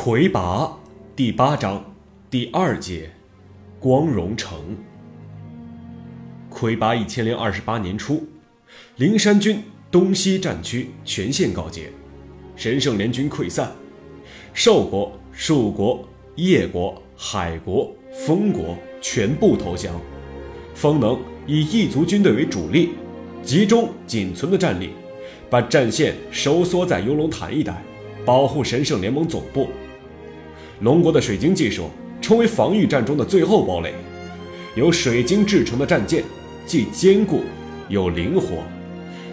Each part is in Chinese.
魁拔第八章第二节，光荣城。魁拔一千零二十八年初，灵山军东西战区全线告捷，神圣联军溃散，寿国、树国、叶国、海国、风国全部投降。风能以异族军队为主力，集中仅存的战力，把战线收缩在游龙潭一带。保护神圣联盟总部。龙国的水晶技术成为防御战中的最后堡垒。由水晶制成的战舰既坚固又灵活，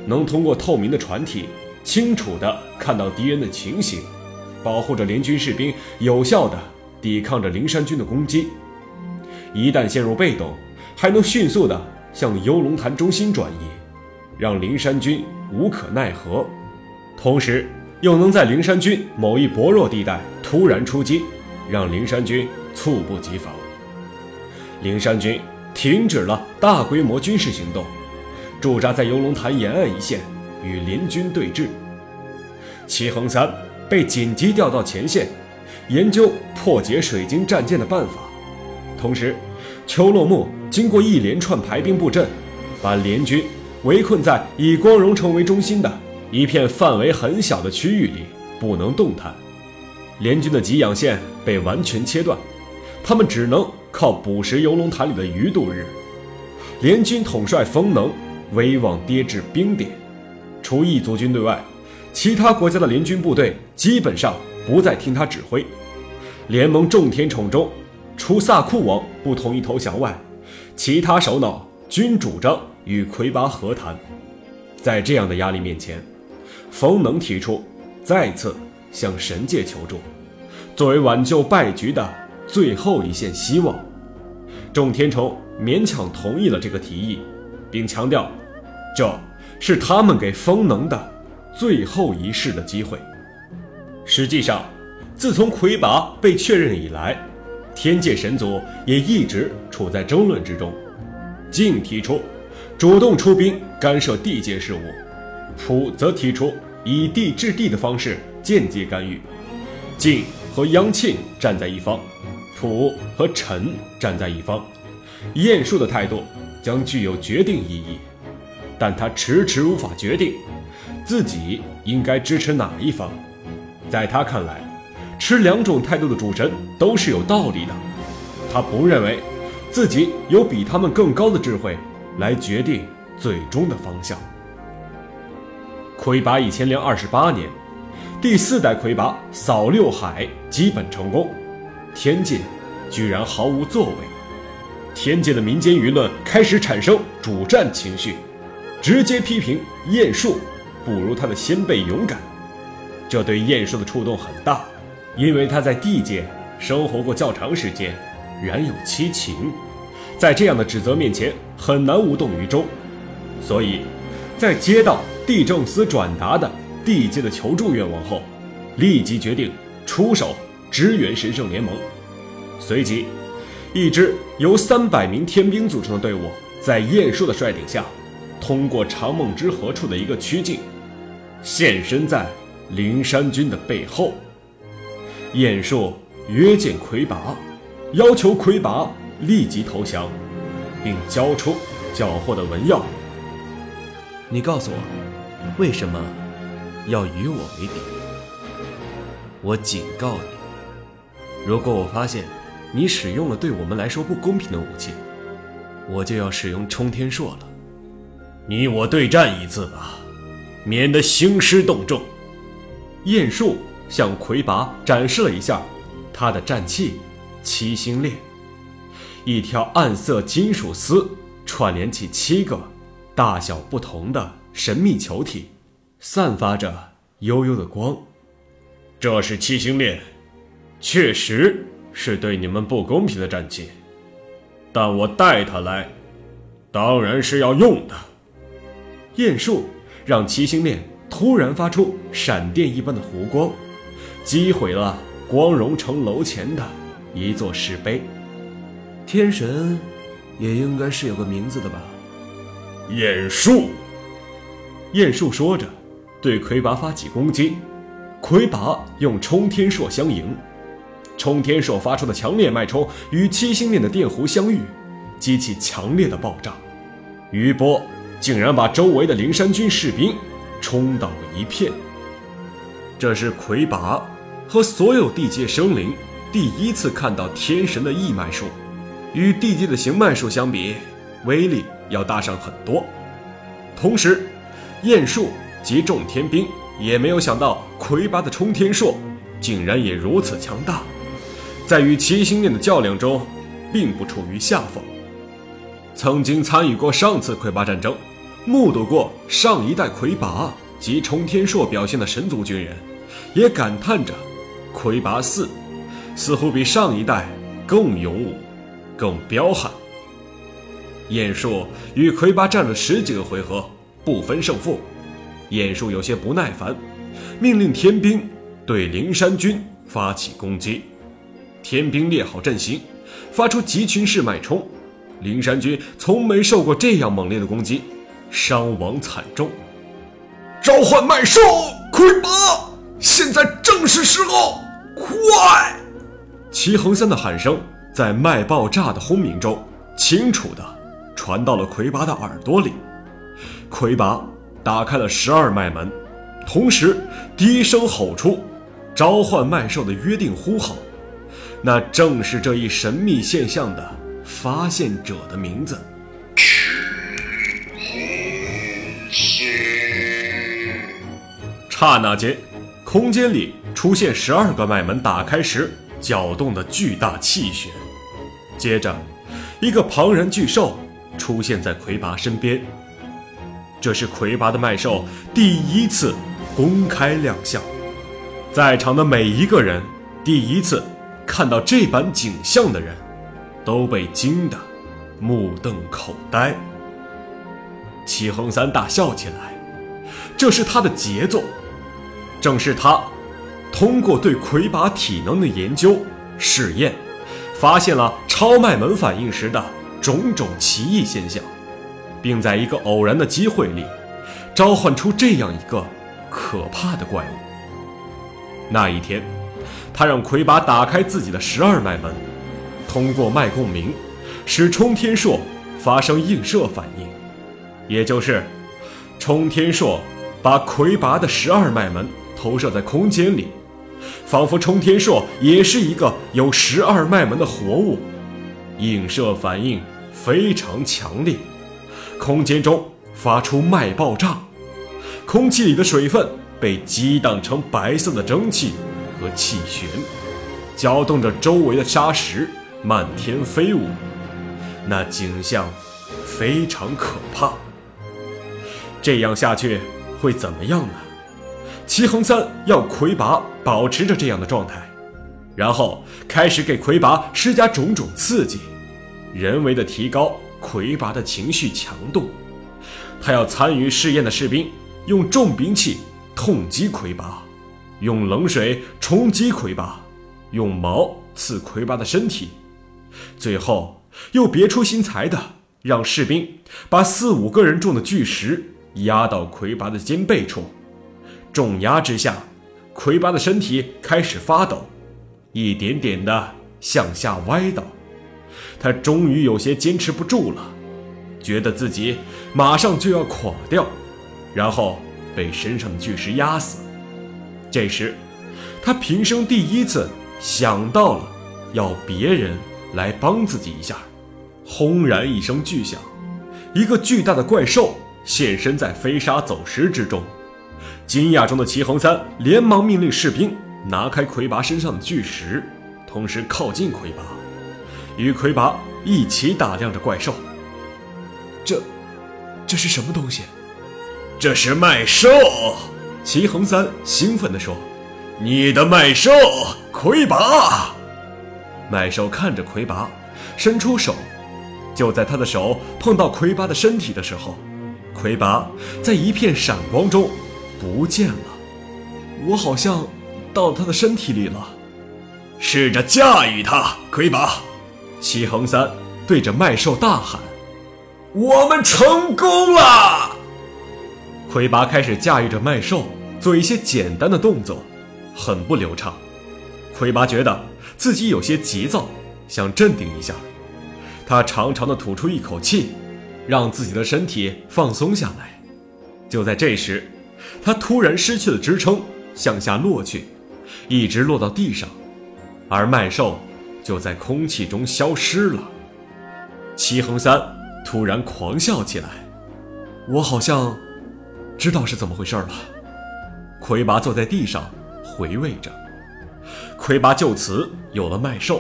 能通过透明的船体清楚地看到敌人的情形，保护着联军士兵有效地抵抗着灵山军的攻击。一旦陷入被动，还能迅速地向游龙潭中心转移，让灵山军无可奈何。同时，又能在灵山军某一薄弱地带突然出击，让灵山军猝不及防。灵山军停止了大规模军事行动，驻扎在游龙潭沿岸一线与联军对峙。齐恒三被紧急调到前线，研究破解水晶战舰的办法。同时，邱洛木经过一连串排兵布阵，把联军围困在以光荣城为中心的。一片范围很小的区域里不能动弹，联军的给养线被完全切断，他们只能靠捕食游龙潭里的鱼度日。联军统帅冯能威望跌至冰点，除异族军队外，其他国家的联军部队基本上不再听他指挥。联盟众天宠中，除萨库王不同意投降外，其他首脑均主张与魁拔和谈。在这样的压力面前。冯能提出再次向神界求助，作为挽救败局的最后一线希望。众天虫勉强同意了这个提议，并强调，这是他们给风能的最后一试的机会。实际上，自从魁拔被确认以来，天界神族也一直处在争论之中。静提出主动出兵干涉地界事务，普则提出。以地制地的方式间接干预，晋和央庆站在一方，普和陈站在一方。晏殊的态度将具有决定意义，但他迟迟无法决定自己应该支持哪一方。在他看来，持两种态度的主神都是有道理的。他不认为自己有比他们更高的智慧来决定最终的方向。魁拔一千零二十八年，第四代魁拔扫六海基本成功，天界居然毫无作为。天界的民间舆论开始产生主战情绪，直接批评晏殊不如他的先辈勇敢。这对晏殊的触动很大，因为他在地界生活过较长时间，然有七情，在这样的指责面前很难无动于衷，所以，在接到。地政司转达的地界的求助愿望后，立即决定出手支援神圣联盟。随即，一支由三百名天兵组成的队伍，在晏殊的率领下，通过长梦之河处的一个曲径，现身在灵山军的背后。晏殊约见魁拔，要求魁拔立即投降，并交出缴获的文药。你告诉我。为什么要与我为敌？我警告你，如果我发现你使用了对我们来说不公平的武器，我就要使用冲天硕了。你我对战一次吧，免得兴师动众。晏殊向魁拔展示了一下他的战器——七星链，一条暗色金属丝串联起七个大小不同的。神秘球体，散发着幽幽的光。这是七星链，确实是对你们不公平的战绩，但我带它来，当然是要用的。晏树让七星链突然发出闪电一般的弧光，击毁了光荣城楼前的一座石碑。天神，也应该是有个名字的吧？晏树。晏树说着，对魁拔发起攻击。魁拔用冲天硕相迎，冲天硕发出的强烈脉冲与七星链的电弧相遇，激起强烈的爆炸，余波竟然把周围的灵山军士兵冲倒一片。这是魁拔和所有地界生灵第一次看到天神的异脉术，与地界的行脉术相比，威力要大上很多。同时，燕术及众天兵也没有想到魁拔的冲天硕竟然也如此强大，在与七星链的较量中，并不处于下风。曾经参与过上次魁拔战争，目睹过上一代魁拔及冲天硕表现的神族军人，也感叹着，魁拔四似乎比上一代更勇武、更彪悍。燕硕与魁拔战了十几个回合，不分胜负。偃术有些不耐烦，命令天兵对灵山军发起攻击。天兵列好阵型，发出集群式脉冲。灵山军从没受过这样猛烈的攻击，伤亡惨重。召唤麦兽魁拔，现在正是时候，快！齐恒三的喊声在麦爆炸的轰鸣中，清楚地传到了魁拔的耳朵里。魁拔打开了十二脉门，同时低声吼出召唤麦兽的约定呼号，那正是这一神秘现象的发现者的名字。刹那间，空间里出现十二个脉门打开时搅动的巨大气旋。接着，一个庞然巨兽出现在魁拔身边。这是魁拔的脉兽第一次公开亮相，在场的每一个人第一次看到这般景象的人，都被惊得目瞪口呆。齐恒三大笑起来，这是他的杰作。正是他，通过对魁拔体能的研究试验，发现了超脉门反应时的种种奇异现象，并在一个偶然的机会里，召唤出这样一个可怕的怪物。那一天，他让魁拔打开自己的十二脉门，通过脉共鸣，使冲天硕发生映射反应，也就是冲天硕把魁拔的十二脉门。投射在空间里，仿佛冲天硕也是一个有十二脉门的活物，映射反应非常强烈，空间中发出脉爆炸，空气里的水分被激荡成白色的蒸汽和气旋，搅动着周围的沙石漫天飞舞，那景象非常可怕。这样下去会怎么样呢？齐恒三要魁拔保持着这样的状态，然后开始给魁拔施加种种刺激，人为的提高魁拔的情绪强度。他要参与试验的士兵用重兵器痛击魁拔，用冷水冲击魁拔，用矛刺魁拔的身体，最后又别出心裁的让士兵把四五个人重的巨石压到魁拔的肩背处。重压之下，魁拔的身体开始发抖，一点点的向下歪倒。他终于有些坚持不住了，觉得自己马上就要垮掉，然后被身上的巨石压死。这时，他平生第一次想到了要别人来帮自己一下。轰然一声巨响，一个巨大的怪兽现身在飞沙走石之中。惊讶中的齐恒三连忙命令士兵拿开魁拔身上的巨石，同时靠近魁拔，与魁拔一起打量着怪兽。这，这是什么东西？这是麦兽！齐恒三兴奋地说：“你的麦兽，魁拔！”麦兽看着魁拔，伸出手，就在他的手碰到魁拔的身体的时候，魁拔在一片闪光中。不见了，我好像到他的身体里了。试着驾驭他，魁拔！齐恒三对着麦兽大喊：“我们成功了！”魁拔开始驾驭着麦兽，做一些简单的动作，很不流畅。魁拔觉得自己有些急躁，想镇定一下。他长长的吐出一口气，让自己的身体放松下来。就在这时，他突然失去了支撑，向下落去，一直落到地上，而麦兽就在空气中消失了。齐恒三突然狂笑起来：“我好像知道是怎么回事了。”魁拔坐在地上回味着。魁拔就此有了麦兽，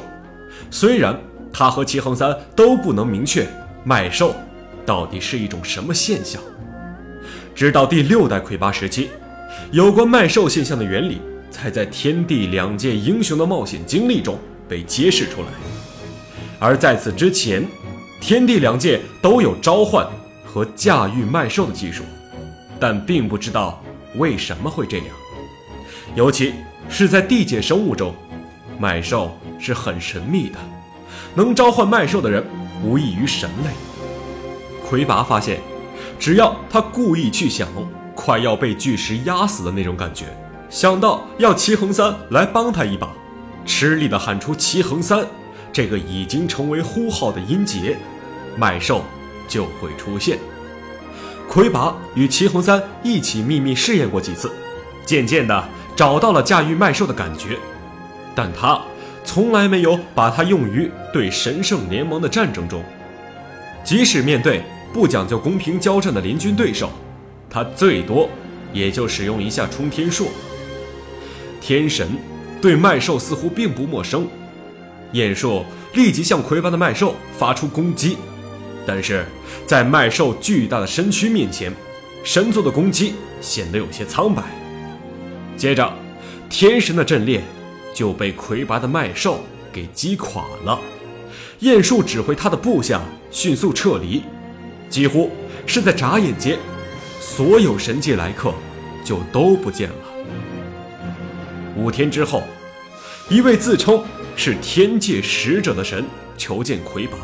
虽然他和齐恒三都不能明确麦兽到底是一种什么现象。直到第六代魁拔时期，有关麦兽现象的原理才在天地两界英雄的冒险经历中被揭示出来。而在此之前，天地两界都有召唤和驾驭麦兽的技术，但并不知道为什么会这样。尤其是在地界生物中，麦兽是很神秘的，能召唤麦兽的人无异于神类。魁拔发现。只要他故意去想快要被巨石压死的那种感觉，想到要齐恒三来帮他一把，吃力地喊出“齐恒三”这个已经成为呼号的音节，麦兽就会出现。魁拔与齐恒三一起秘密试验过几次，渐渐地找到了驾驭麦兽的感觉，但他从来没有把它用于对神圣联盟的战争中，即使面对。不讲究公平交战的联军对手，他最多也就使用一下冲天硕。天神对麦兽似乎并不陌生，燕硕立即向魁拔的麦兽发出攻击，但是在麦兽巨大的身躯面前，神族的攻击显得有些苍白。接着，天神的阵列就被魁拔的麦兽给击垮了，燕树指挥他的部下迅速撤离。几乎是在眨眼间，所有神界来客就都不见了。五天之后，一位自称是天界使者的神求见魁拔，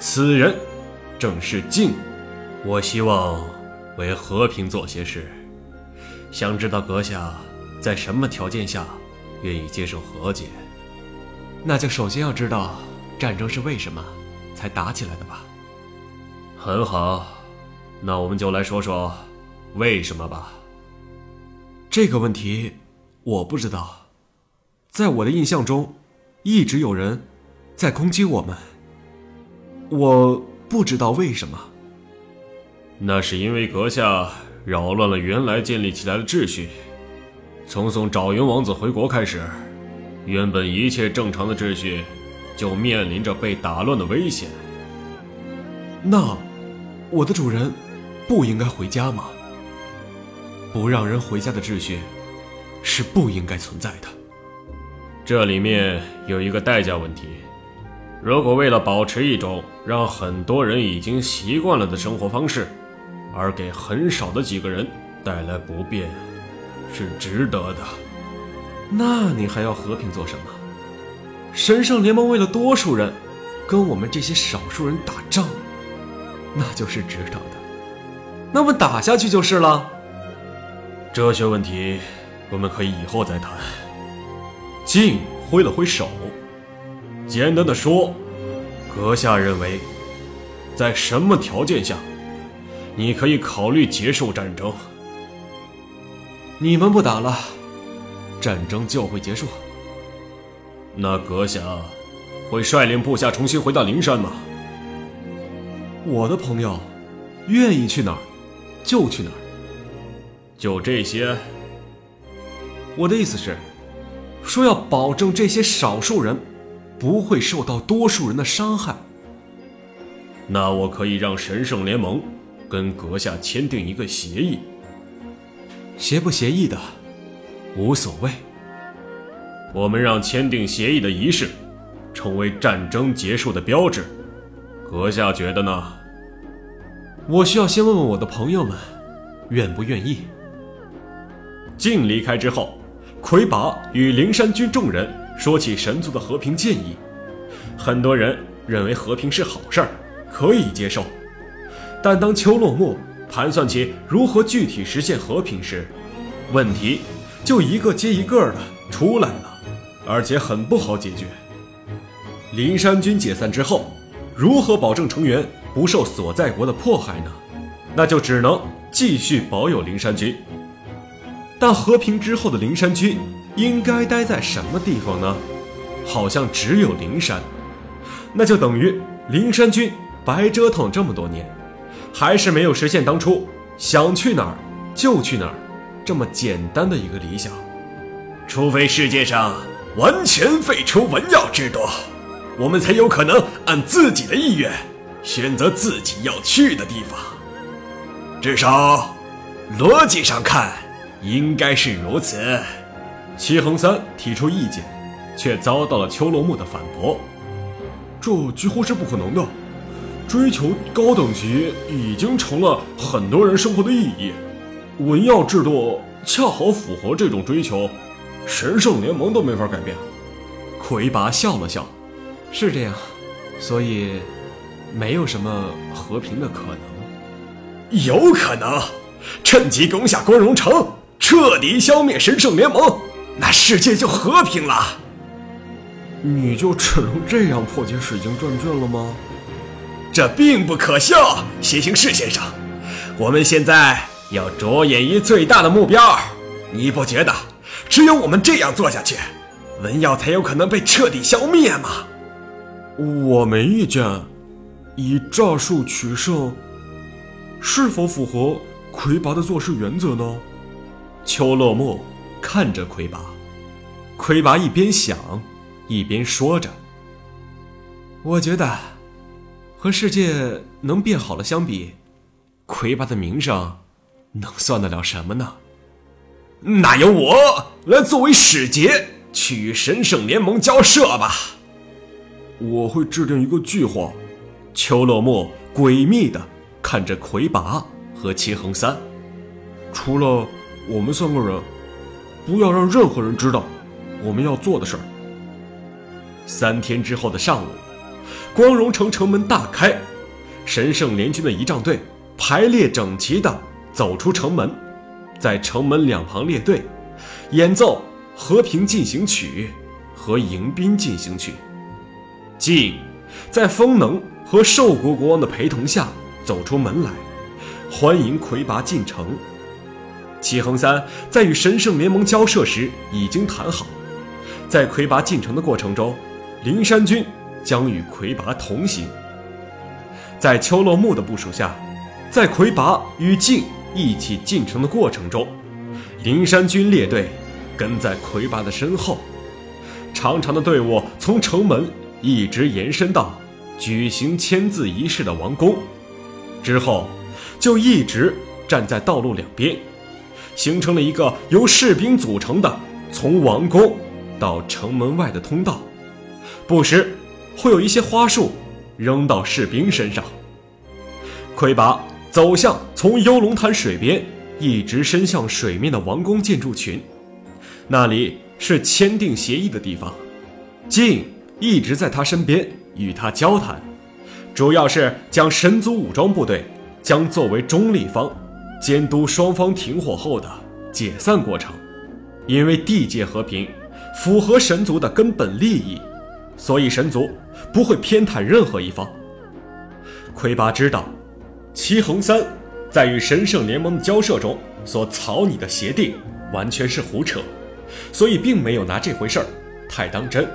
此人正是静。我希望为和平做些事，想知道阁下在什么条件下愿意接受和解？那就首先要知道战争是为什么才打起来的吧。很好，那我们就来说说为什么吧。这个问题我不知道，在我的印象中，一直有人在攻击我们。我不知道为什么。那是因为阁下扰乱了原来建立起来的秩序。从送爪云王子回国开始，原本一切正常的秩序就面临着被打乱的危险。那。我的主人不应该回家吗？不让人回家的秩序是不应该存在的。这里面有一个代价问题：如果为了保持一种让很多人已经习惯了的生活方式，而给很少的几个人带来不便，是值得的。那你还要和平做什么？神圣联盟为了多数人，跟我们这些少数人打仗。那就是值得的，那么打下去就是了。哲学问题，我们可以以后再谈。静挥了挥手，简单的说，阁下认为，在什么条件下，你可以考虑结束战争？你们不打了，战争就会结束。那阁下会率领部下重新回到灵山吗？我的朋友，愿意去哪儿，就去哪儿。就这些。我的意思是，说要保证这些少数人不会受到多数人的伤害。那我可以让神圣联盟跟阁下签订一个协议。协不协议的，无所谓。我们让签订协议的仪式，成为战争结束的标志。阁下觉得呢？我需要先问问我的朋友们，愿不愿意。静离开之后，魁拔与灵山军众人说起神族的和平建议。很多人认为和平是好事儿，可以接受。但当秋落幕，盘算起如何具体实现和平时，问题就一个接一个的出来了。而且很不好解决。灵山军解散之后，如何保证成员不受所在国的迫害呢？那就只能继续保有灵山军。但和平之后的灵山军应该待在什么地方呢？好像只有灵山，那就等于灵山军白折腾这么多年，还是没有实现当初想去哪儿就去哪儿这么简单的一个理想。除非世界上完全废除文耀制度，我们才有可能按自己的意愿选择自己要去的地方。至少，逻辑上看，应该是如此。齐恒三提出意见，却遭到了秋落木的反驳。这几乎是不可能的。追求高等级已经成了很多人生活的意义，文耀制度恰好符合这种追求，神圣联盟都没法改变。魁拔笑了笑，是这样，所以没有什么和平的可能。有可能，趁机攻下光荣城，彻底消灭神圣联盟，那世界就和平了。你就只能这样破解水晶转卷了吗？这并不可笑，邪行士先生。我们现在要着眼于最大的目标，你不觉得只有我们这样做下去，文耀才有可能被彻底消灭吗？我没意见。以诈术取胜，是否符合魁拔的做事原则呢？秋落木看着魁拔，魁拔一边想一边说着：“我觉得。”和世界能变好了相比，魁拔的名声能算得了什么呢？那由我来作为使节去与神圣联盟交涉吧。我会制定一个计划。秋落木诡秘的看着魁拔和齐恒三，除了我们三个人，不要让任何人知道我们要做的事儿。三天之后的上午。光荣城城门大开，神圣联军的仪仗队排列整齐地走出城门，在城门两旁列队，演奏《和平进行曲》和《迎宾进行曲》。晋在风能和寿国国王的陪同下走出门来，欢迎魁拔进城。齐恒三在与神圣联盟交涉时已经谈好，在魁拔进城的过程中，灵山军。将与魁拔同行。在秋落木的部署下，在魁拔与晋一起进城的过程中，灵山军列队跟在魁拔的身后。长长的队伍从城门一直延伸到举行签字仪式的王宫，之后就一直站在道路两边，形成了一个由士兵组成的从王宫到城门外的通道，不时。会有一些花束扔到士兵身上。魁拔走向从幽龙潭水边一直伸向水面的王宫建筑群，那里是签订协议的地方。晋一直在他身边与他交谈，主要是将神族武装部队将作为中立方，监督双方停火后的解散过程。因为地界和平符合神族的根本利益，所以神族。不会偏袒任何一方。魁拔知道，齐恒三在与神圣联盟的交涉中所草拟的协定完全是胡扯，所以并没有拿这回事儿太当真。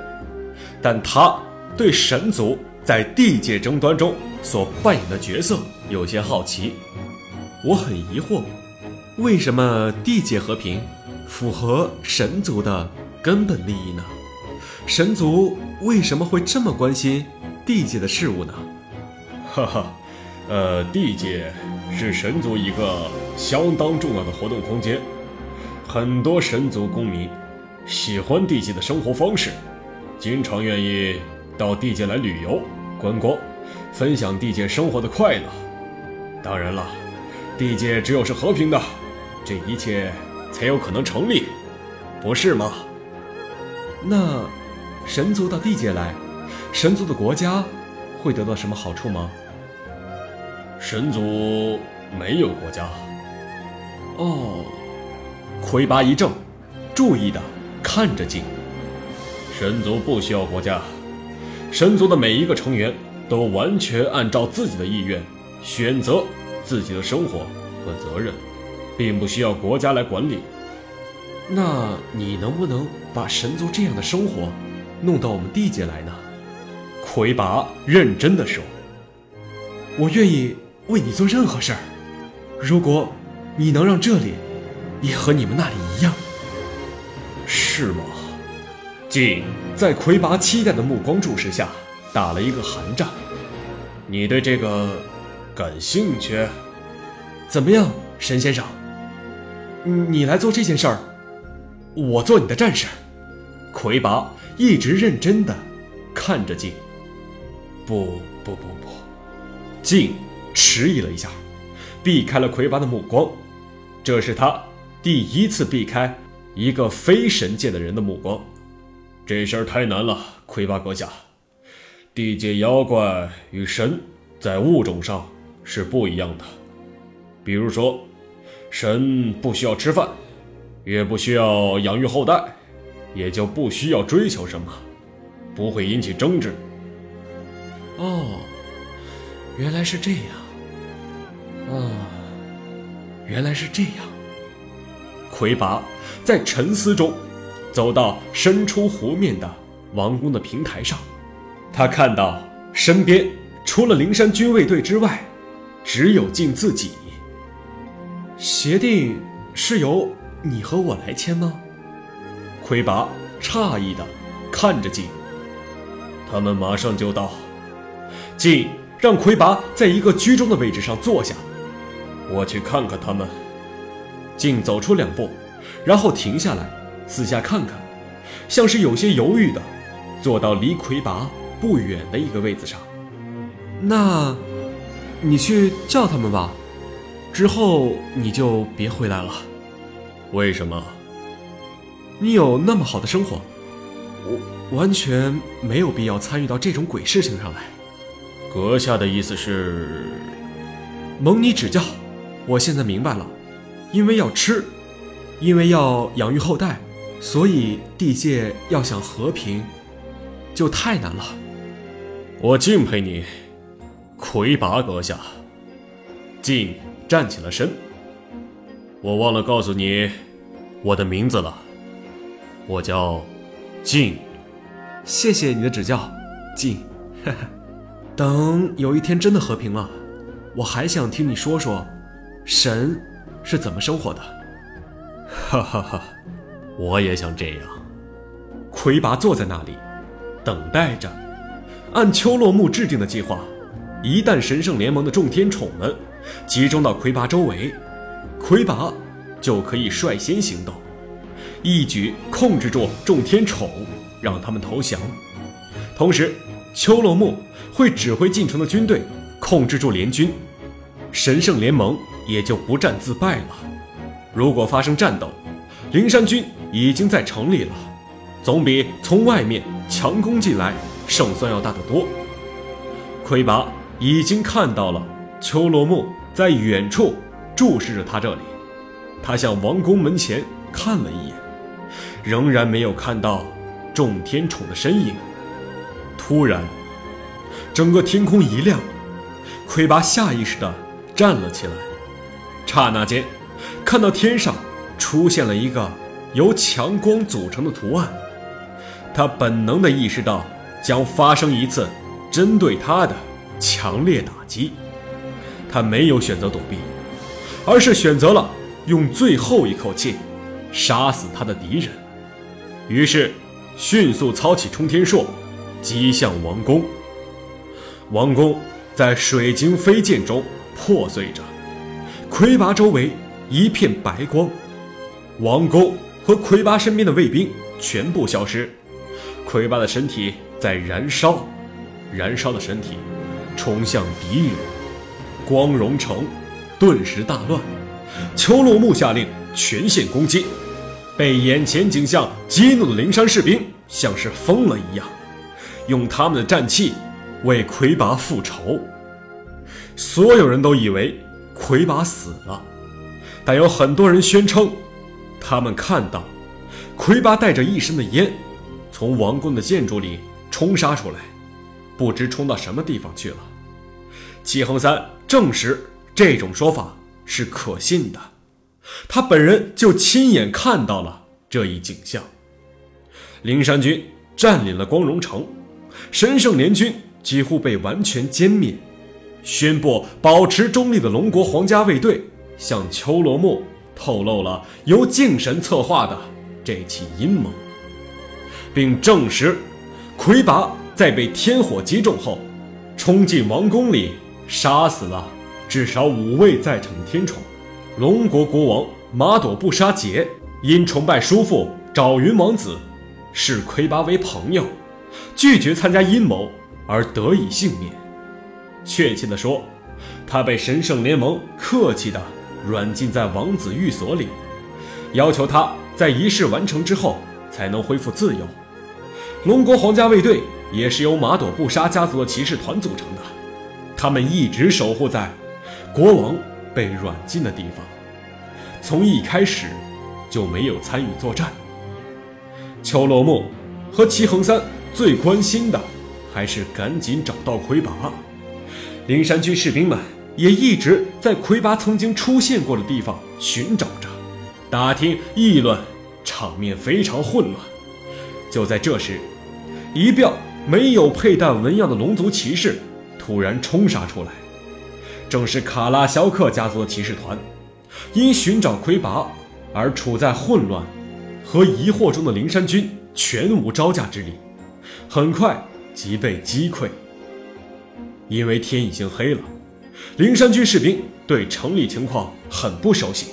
但他对神族在地界争端中所扮演的角色有些好奇。我很疑惑，为什么地界和平符合神族的根本利益呢？神族为什么会这么关心地界的事物呢？哈哈，呃，地界是神族一个相当重要的活动空间，很多神族公民喜欢地界的生活方式，经常愿意到地界来旅游、观光，分享地界生活的快乐。当然了，地界只有是和平的，这一切才有可能成立，不是吗？那。神族到地界来，神族的国家会得到什么好处吗？神族没有国家。哦，魁拔一怔，注意的看着镜。神族不需要国家，神族的每一个成员都完全按照自己的意愿选择自己的生活和责任，并不需要国家来管理。那你能不能把神族这样的生活弄到我们地界来呢？魁拔认真的说：“我愿意为你做任何事儿，如果你能让这里也和你们那里一样，是吗？”静在魁拔期待的目光注视下打了一个寒战。你对这个感兴趣？怎么样，神先生？你来做这件事儿。我做你的战士，魁拔一直认真的看着静。不不不不，静迟疑了一下，避开了魁拔的目光。这是他第一次避开一个非神界的人的目光。这事儿太难了，魁拔阁下。地界妖怪与神在物种上是不一样的。比如说，神不需要吃饭。也不需要养育后代，也就不需要追求什么，不会引起争执。哦，原来是这样。啊，原来是这样。魁拔在沉思中走到伸出湖面的王宫的平台上，他看到身边除了灵山军卫队之外，只有静自己。协定是由。你和我来签吗？魁拔诧异的看着静，他们马上就到。静让魁拔在一个居中的位置上坐下，我去看看他们。静走出两步，然后停下来，四下看看，像是有些犹豫的，坐到离魁拔不远的一个位子上。那，你去叫他们吧，之后你就别回来了。为什么？你有那么好的生活，我完全没有必要参与到这种鬼事情上来。阁下的意思是，蒙你指教。我现在明白了，因为要吃，因为要养育后代，所以地界要想和平，就太难了。我敬佩你，魁拔阁下。静站起了身。我忘了告诉你，我的名字了。我叫静。谢谢你的指教，静。等有一天真的和平了，我还想听你说说，神是怎么生活的。哈哈哈，我也想这样。魁拔坐在那里，等待着。按秋落木制定的计划，一旦神圣联盟的众天宠们集中到魁拔周围。魁拔就可以率先行动，一举控制住众天宠，让他们投降。同时，秋落木会指挥进城的军队，控制住联军，神圣联盟也就不战自败了。如果发生战斗，灵山军已经在城里了，总比从外面强攻进来胜算要大得多。魁拔已经看到了秋落木在远处。注视着他这里，他向王宫门前看了一眼，仍然没有看到众天宠的身影。突然，整个天空一亮，魁拔下意识地站了起来。刹那间，看到天上出现了一个由强光组成的图案，他本能地意识到将发生一次针对他的强烈打击。他没有选择躲避。而是选择了用最后一口气杀死他的敌人，于是迅速操起冲天硕，击向王宫。王宫在水晶飞剑中破碎着，魁拔周围一片白光，王宫和魁拔身边的卫兵全部消失，魁拔的身体在燃烧，燃烧的身体冲向敌人，光荣城。顿时大乱，秋落木下令全线攻击。被眼前景象激怒的灵山士兵像是疯了一样，用他们的战气为魁拔复仇。所有人都以为魁拔死了，但有很多人宣称，他们看到魁拔带着一身的烟，从王宫的建筑里冲杀出来，不知冲到什么地方去了。齐恒三证实这种说法是可信的，他本人就亲眼看到了这一景象。灵山军占领了光荣城，神圣联军几乎被完全歼灭。宣布保持中立的龙国皇家卫队向丘罗木透露了由敬神策划的这起阴谋，并证实魁拔在被天火击中后，冲进王宫里杀死了至少五位在场的天宠。龙国国王马朵布沙杰因崇拜叔父爪云王子，视魁拔为朋友，拒绝参加阴谋而得以幸免。确切地说，他被神圣联盟客气地软禁在王子寓所里，要求他在仪式完成之后才能恢复自由。龙国皇家卫队也是由马朵布沙家族的骑士团组成的，他们一直守护在国王被软禁的地方，从一开始就没有参与作战。秋罗木和齐恒三最关心的还是赶紧找到魁拔。灵山军士兵们也一直在魁拔曾经出现过的地方寻找着，打听议论，场面非常混乱。就在这时，一票没有佩戴纹样的龙族骑士突然冲杀出来，正是卡拉肖克家族的骑士团。因寻找魁拔而处在混乱和疑惑中的灵山军全无招架之力，很快即被击溃。因为天已经黑了，灵山军士兵对城里情况很不熟悉，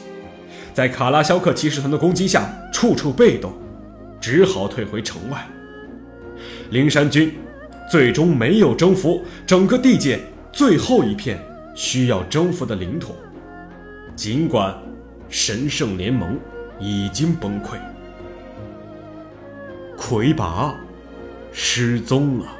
在卡拉肖克骑士团的攻击下，处处被动，只好退回城外。灵山军最终没有征服整个地界最后一片需要征服的领土，尽管神圣联盟已经崩溃，魁拔失踪了。